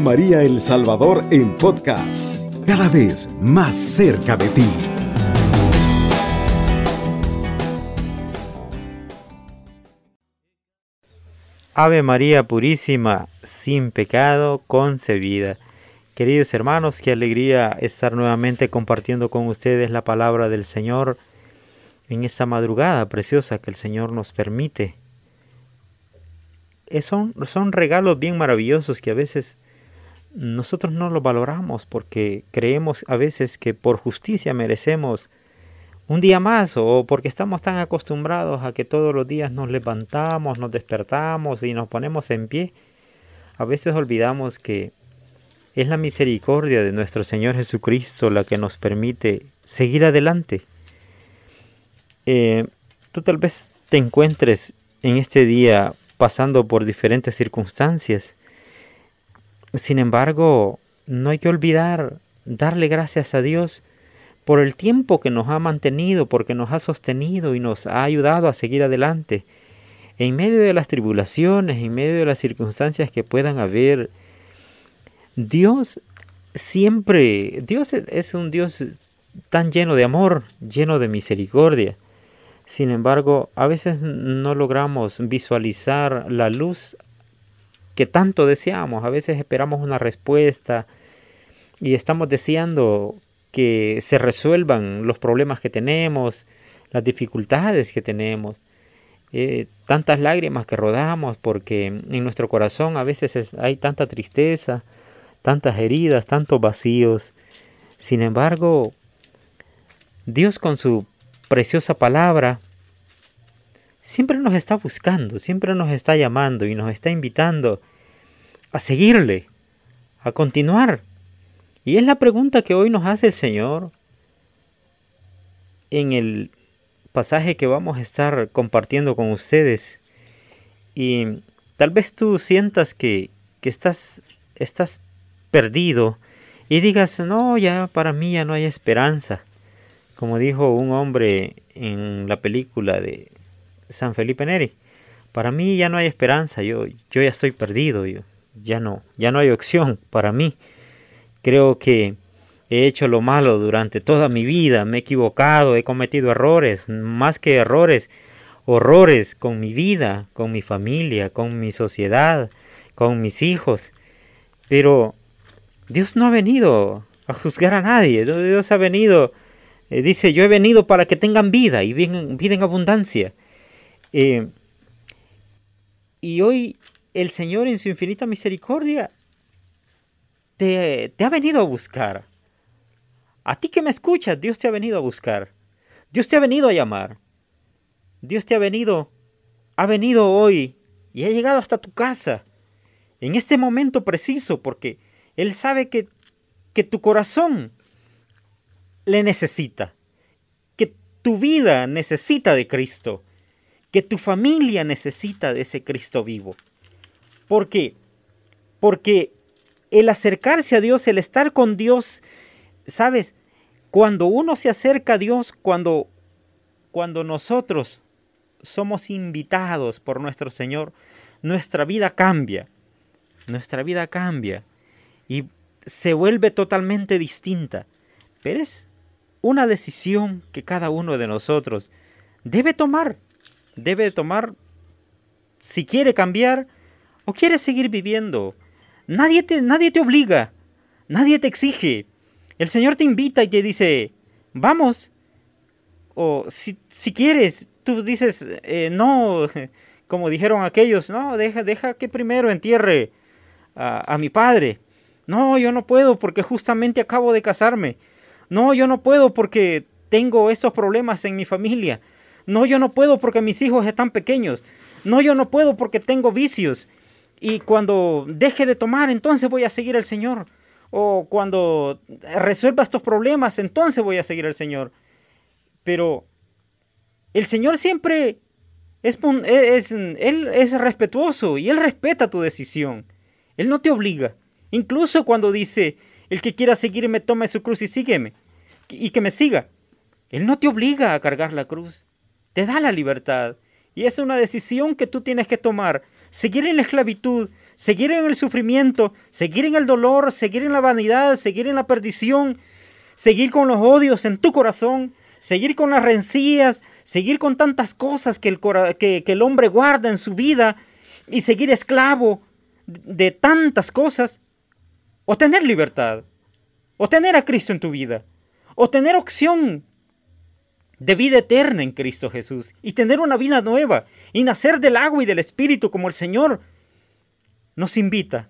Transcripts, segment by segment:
María El Salvador en podcast, cada vez más cerca de ti. Ave María Purísima, sin pecado concebida. Queridos hermanos, qué alegría estar nuevamente compartiendo con ustedes la palabra del Señor en esta madrugada preciosa que el Señor nos permite. Son, son regalos bien maravillosos que a veces nosotros no los valoramos porque creemos a veces que por justicia merecemos un día más o porque estamos tan acostumbrados a que todos los días nos levantamos, nos despertamos y nos ponemos en pie. A veces olvidamos que es la misericordia de nuestro Señor Jesucristo la que nos permite seguir adelante. Eh, tú tal vez te encuentres en este día pasando por diferentes circunstancias. Sin embargo, no hay que olvidar darle gracias a Dios por el tiempo que nos ha mantenido, porque nos ha sostenido y nos ha ayudado a seguir adelante. En medio de las tribulaciones, en medio de las circunstancias que puedan haber, Dios siempre, Dios es un Dios tan lleno de amor, lleno de misericordia. Sin embargo, a veces no logramos visualizar la luz que tanto deseamos. A veces esperamos una respuesta y estamos deseando que se resuelvan los problemas que tenemos, las dificultades que tenemos, eh, tantas lágrimas que rodamos porque en nuestro corazón a veces hay tanta tristeza, tantas heridas, tantos vacíos. Sin embargo, Dios con su preciosa palabra siempre nos está buscando, siempre nos está llamando y nos está invitando a seguirle, a continuar y es la pregunta que hoy nos hace el Señor en el pasaje que vamos a estar compartiendo con ustedes. Y tal vez tú sientas que, estás, estás perdido y digas, no, ya para mí ya no hay esperanza. Como dijo un hombre en la película de San Felipe Neri, para mí ya no hay esperanza, yo, yo ya estoy perdido, yo, ya no, ya no hay opción para mí. Creo que he hecho lo malo durante toda mi vida, me he equivocado, he cometido errores, más que errores, horrores con mi vida, con mi familia, con mi sociedad, con mis hijos. Pero Dios no ha venido a juzgar a nadie, Dios ha venido, eh, dice, yo he venido para que tengan vida y vida en abundancia. Eh, y hoy el Señor en su infinita misericordia te, ha venido a buscar. A ti que me escuchas, Dios te ha venido a buscar. Dios te ha venido a llamar. Dios te ha venido, ha venido hoy y ha llegado hasta tu casa. En este momento preciso, porque Él sabe que, que tu corazón le necesita. Que tu vida necesita de Cristo. Que tu familia necesita de ese Cristo vivo. ¿Por qué? Porque el acercarse a Dios, el estar con Dios, ¿sabes? Cuando uno se acerca a Dios, cuando, cuando nosotros somos invitados por nuestro Señor, nuestra vida cambia. Nuestra vida cambia y se vuelve totalmente distinta. Pero es una decisión que cada uno de nosotros debe tomar. Debe tomar si quiere cambiar o quiere seguir viviendo Nadie te, nadie te obliga, nadie te exige. El Señor te invita y te dice, vamos. O si, si quieres, tú dices, eh, no, como dijeron aquellos, no, deja, deja que primero entierre a, a mi padre. No, yo no puedo porque justamente acabo de casarme. No, yo no puedo porque tengo estos problemas en mi familia. No, yo no puedo porque mis hijos están pequeños. No, yo no puedo porque tengo vicios y cuando deje de tomar, entonces voy a seguir al Señor. O cuando resuelva estos problemas, entonces voy a seguir al Señor. Pero el Señor siempre es, es, él es respetuoso y Él respeta tu decisión. Él no te obliga. Incluso cuando dice, el que quiera seguirme, tome su cruz y sígueme. Y que me siga. Él no te obliga a cargar la cruz. Te da la libertad. Y es una decisión que tú tienes que tomar seguir en la esclavitud, seguir en el sufrimiento, seguir en el dolor, seguir en la vanidad, seguir en la perdición, seguir con los odios en tu corazón, seguir con las rencillas, seguir con tantas cosas que el, hombre guarda en su vida y seguir esclavo de tantas cosas, o tener libertad, o tener a Cristo en tu vida, o tener opción de vida eterna en Cristo Jesús y tener una vida nueva y nacer del agua y del Espíritu como el Señor nos invita.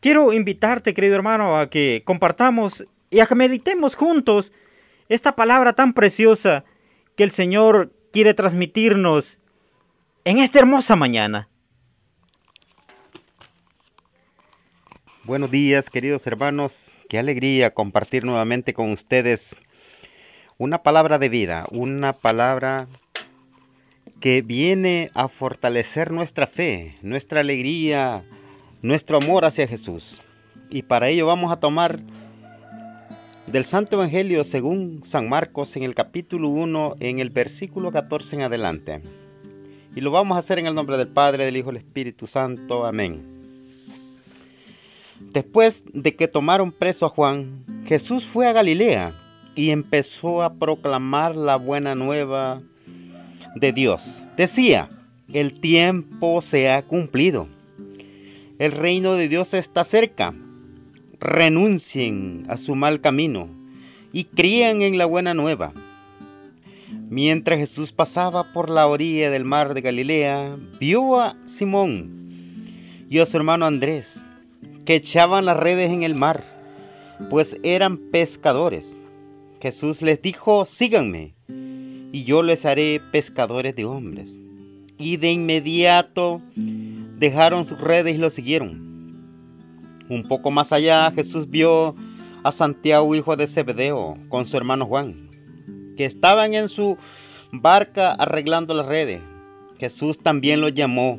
Quiero invitarte, querido hermano, a que compartamos y a que meditemos juntos esta palabra tan preciosa que el Señor quiere transmitirnos en esta hermosa mañana. Buenos días, queridos hermanos. Qué alegría compartir nuevamente con ustedes una palabra de vida, una palabra que viene a fortalecer nuestra fe, nuestra alegría, nuestro amor hacia Jesús. Y para ello vamos a tomar del Santo Evangelio según San Marcos en el capítulo 1, en el versículo 14 en adelante. Y lo vamos a hacer en el nombre del Padre, del Hijo y del Espíritu Santo. Amén. Después de que tomaron preso a Juan, Jesús fue a Galilea y empezó a proclamar la buena nueva de Dios. Decía, el tiempo se ha cumplido. El reino de Dios está cerca. Renuncien a su mal camino y crían en la buena nueva. Mientras Jesús pasaba por la orilla del mar de Galilea, vio a Simón y a su hermano Andrés, que echaban las redes en el mar, pues eran pescadores. Jesús les dijo, síganme, y yo les haré pescadores de hombres. Y de inmediato dejaron sus redes y lo siguieron. Un poco más allá Jesús vio a Santiago, hijo de Zebedeo, con su hermano Juan, que estaban en su barca arreglando las redes. Jesús también los llamó.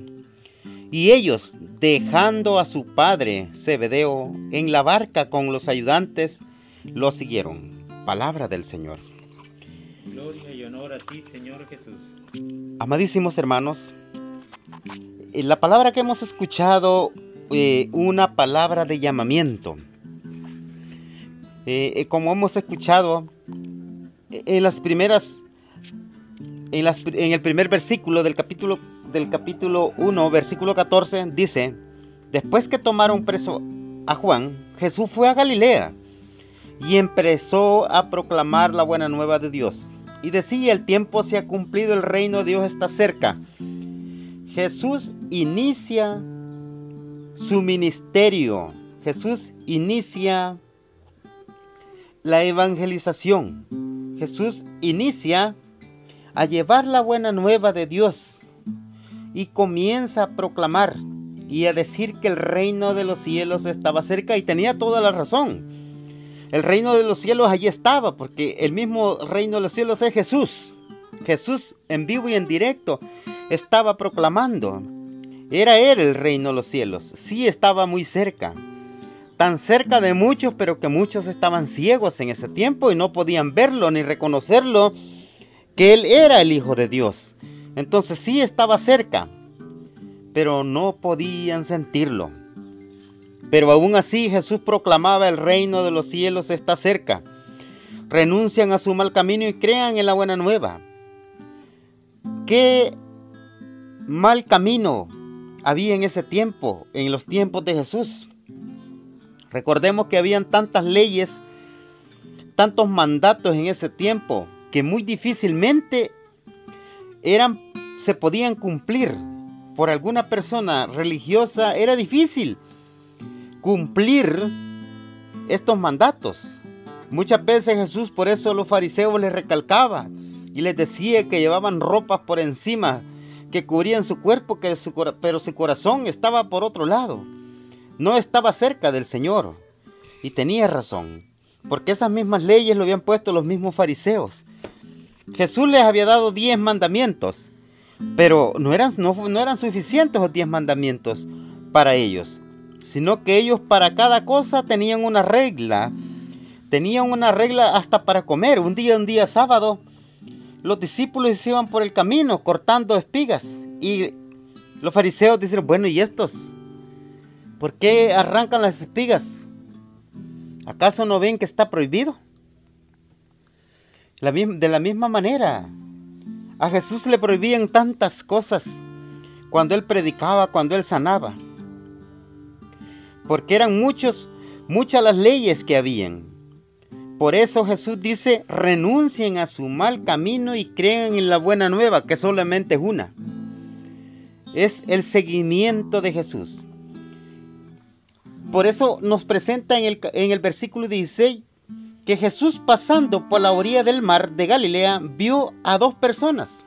Y ellos, dejando a su padre Zebedeo en la barca con los ayudantes, lo siguieron. Palabra del Señor. Gloria y honor a ti, Señor Jesús. Amadísimos hermanos, eh, la palabra que hemos escuchado, eh, una palabra de llamamiento. Eh, como hemos escuchado en las primeras, en, las, en el primer versículo del capítulo, del capítulo 1, versículo 14, dice, después que tomaron preso a Juan, Jesús fue a Galilea y empezó a proclamar la buena nueva de Dios. Y decía, el tiempo se ha cumplido, el reino de Dios está cerca. Jesús inicia su ministerio. Jesús inicia la evangelización. Jesús inicia a llevar la buena nueva de Dios y comienza a proclamar y a decir que el reino de los cielos estaba cerca y tenía toda la razón. El reino de los cielos allí estaba, porque el mismo reino de los cielos es Jesús. Jesús en vivo y en directo estaba proclamando. Era Él el reino de los cielos. Sí estaba muy cerca. Tan cerca de muchos, pero que muchos estaban ciegos en ese tiempo y no podían verlo ni reconocerlo, que Él era el Hijo de Dios. Entonces sí estaba cerca, pero no podían sentirlo. Pero aún así Jesús proclamaba el reino de los cielos está cerca. Renuncian a su mal camino y crean en la buena nueva. ¿Qué mal camino había en ese tiempo, en los tiempos de Jesús? Recordemos que habían tantas leyes, tantos mandatos en ese tiempo, que muy difícilmente eran, se podían cumplir. Por alguna persona religiosa era difícil cumplir estos mandatos. Muchas veces Jesús por eso los fariseos les recalcaba y les decía que llevaban ropas por encima que cubrían su cuerpo, que pero su corazón estaba por otro lado. No estaba cerca del Señor. Y tenía razón, porque esas mismas leyes lo habían puesto los mismos fariseos. Jesús les había dado diez mandamientos, pero no eran, no, no eran suficientes los diez mandamientos para ellos sino que ellos para cada cosa tenían una regla. Tenían una regla hasta para comer. Un día, un día sábado, los discípulos se iban por el camino cortando espigas y Los fariseos dijeron, bueno, ¿y estos? ¿Por qué arrancan las espigas? ¿Acaso no ven que está prohibido? de la misma manera, a Jesús le prohibían tantas cosas cuando él predicaba, cuando él sanaba. Porque eran muchos, muchas las leyes que habían. Por eso Jesús dice, renuncien a su mal camino y crean en la buena nueva, que solamente es una. Es el seguimiento de Jesús. Por eso nos presenta en el, en el versículo 16 que Jesús pasando por la orilla del mar de Galilea vio a dos personas.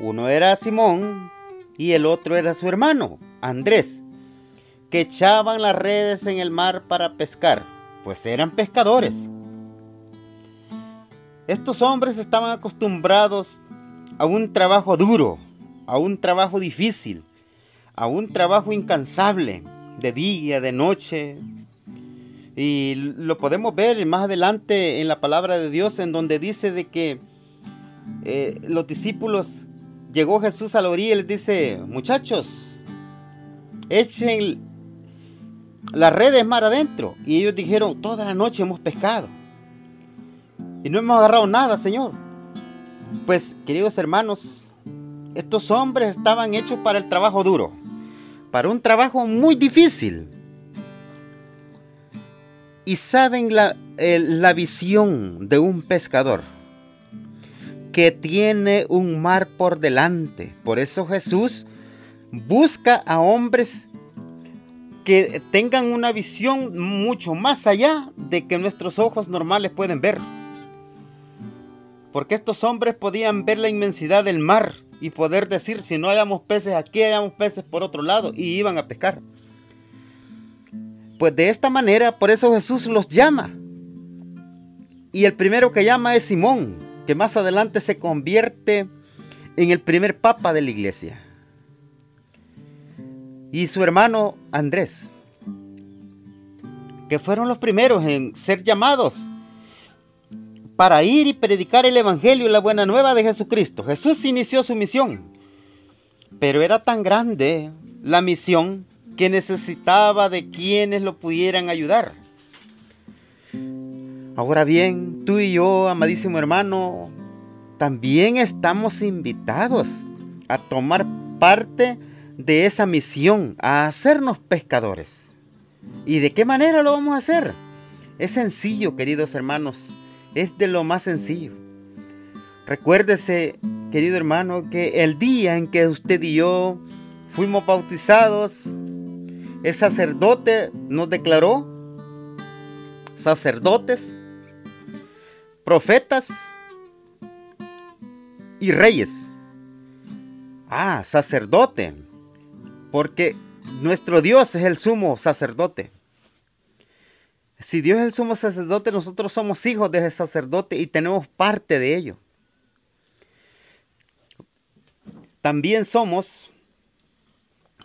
Uno era Simón y el otro era su hermano, Andrés, que echaban las redes en el mar para pescar, pues eran pescadores. Estos hombres estaban acostumbrados a un trabajo duro, a un trabajo difícil, a un trabajo incansable, de día, de noche, y lo podemos ver más adelante en la palabra de Dios, en donde dice de que eh, los discípulos, llegó Jesús a la orilla y les dice, muchachos, echen las redes mar adentro. Y ellos dijeron, toda la noche hemos pescado. Y no hemos agarrado nada, Señor. Pues, queridos hermanos, estos hombres estaban hechos para el trabajo duro, para un trabajo muy difícil y saben la, la visión de un pescador que tiene un mar por delante. Por eso Jesús busca a hombres que tengan una visión mucho más allá de que nuestros ojos normales pueden ver. Porque estos hombres podían ver la inmensidad del mar y poder decir, si no hayamos peces aquí, hayamos peces por otro lado, y iban a pescar. Pues de esta manera, por eso Jesús los llama. Y el primero que llama es Simón, que más adelante se convierte en el primer papa de la iglesia. Y su hermano Andrés, que fueron los primeros en ser llamados para ir y predicar el Evangelio y la buena nueva de Jesucristo. Jesús inició su misión, pero era tan grande la misión que necesitaba de quienes lo pudieran ayudar. Ahora bien, tú y yo, amadísimo hermano, también estamos invitados a tomar parte de esa misión, a hacernos pescadores. ¿Y de qué manera lo vamos a hacer? Es sencillo, queridos hermanos, es de lo más sencillo. Recuérdese, querido hermano, que el día en que usted y yo fuimos bautizados, el sacerdote nos declaró sacerdotes, profetas y reyes. Ah, sacerdote, porque nuestro Dios es el sumo sacerdote. Si Dios es el sumo sacerdote, nosotros somos hijos de ese sacerdote y tenemos parte de ello. También somos,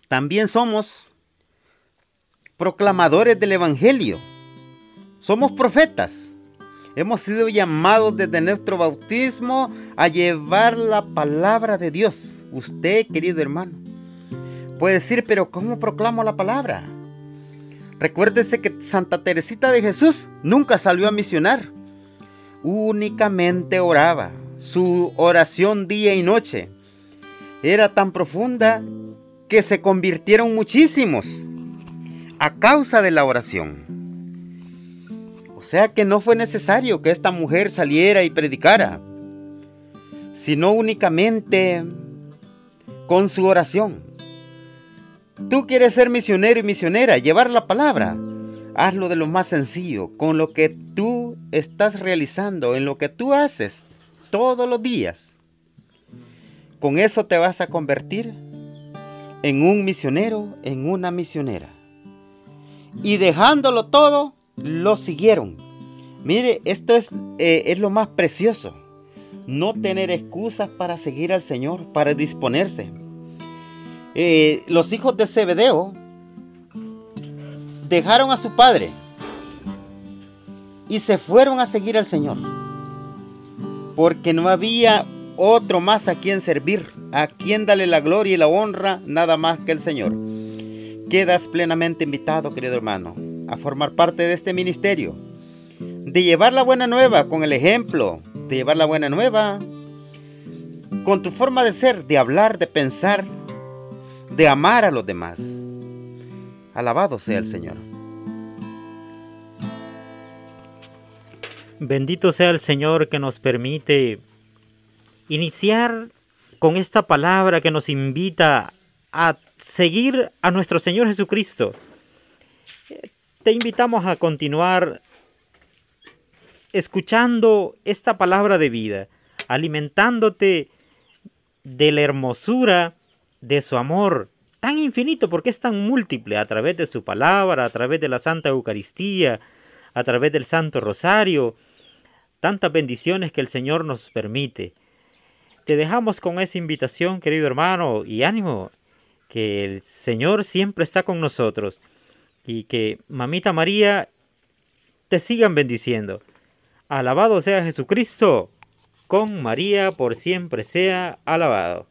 también somos proclamadores del Evangelio. Somos profetas. Hemos sido llamados desde nuestro bautismo a llevar la palabra de Dios. Usted, querido hermano, puede decir, pero ¿cómo proclamo la palabra? Recuérdese que Santa Teresita de Jesús nunca salió a misionar. Únicamente oraba. Su oración día y noche era tan profunda que se convirtieron muchísimos a causa de la oración. O sea que no fue necesario que esta mujer saliera y predicara, sino únicamente con su oración. Tú quieres ser misionero y misionera, llevar la palabra. Hazlo de lo más sencillo, con lo que tú estás realizando, en lo que tú haces todos los días. Con eso te vas a convertir en un misionero, en una misionera y dejándolo todo, lo siguieron. Mire, esto es, eh, es lo más precioso. No tener excusas para seguir al Señor, para disponerse. Eh, los hijos de Zebedeo dejaron a su padre y se fueron a seguir al Señor. Porque no había otro más a quien servir. a quien dale la gloria y la honra nada más que el Señor. Quedas plenamente invitado, querido hermano, a formar parte de este ministerio, de llevar la buena nueva con el ejemplo, de llevar la buena nueva con tu forma de ser, de hablar, de pensar, de amar a los demás. Alabado sea el Señor. Bendito sea el Señor que nos permite iniciar con esta palabra que nos invita a seguir a nuestro Señor Jesucristo. Te invitamos a continuar escuchando esta palabra de vida, alimentándote de la hermosura de su amor tan infinito, porque es tan múltiple a través de su palabra, a través de la Santa Eucaristía, a través del Santo Rosario, tantas bendiciones que el Señor nos permite. Te dejamos con esa invitación, querido hermano, y ánimo, que el Señor siempre está con nosotros y que Mamita María te sigan bendiciendo. Alabado sea Jesucristo con María por siempre sea alabado.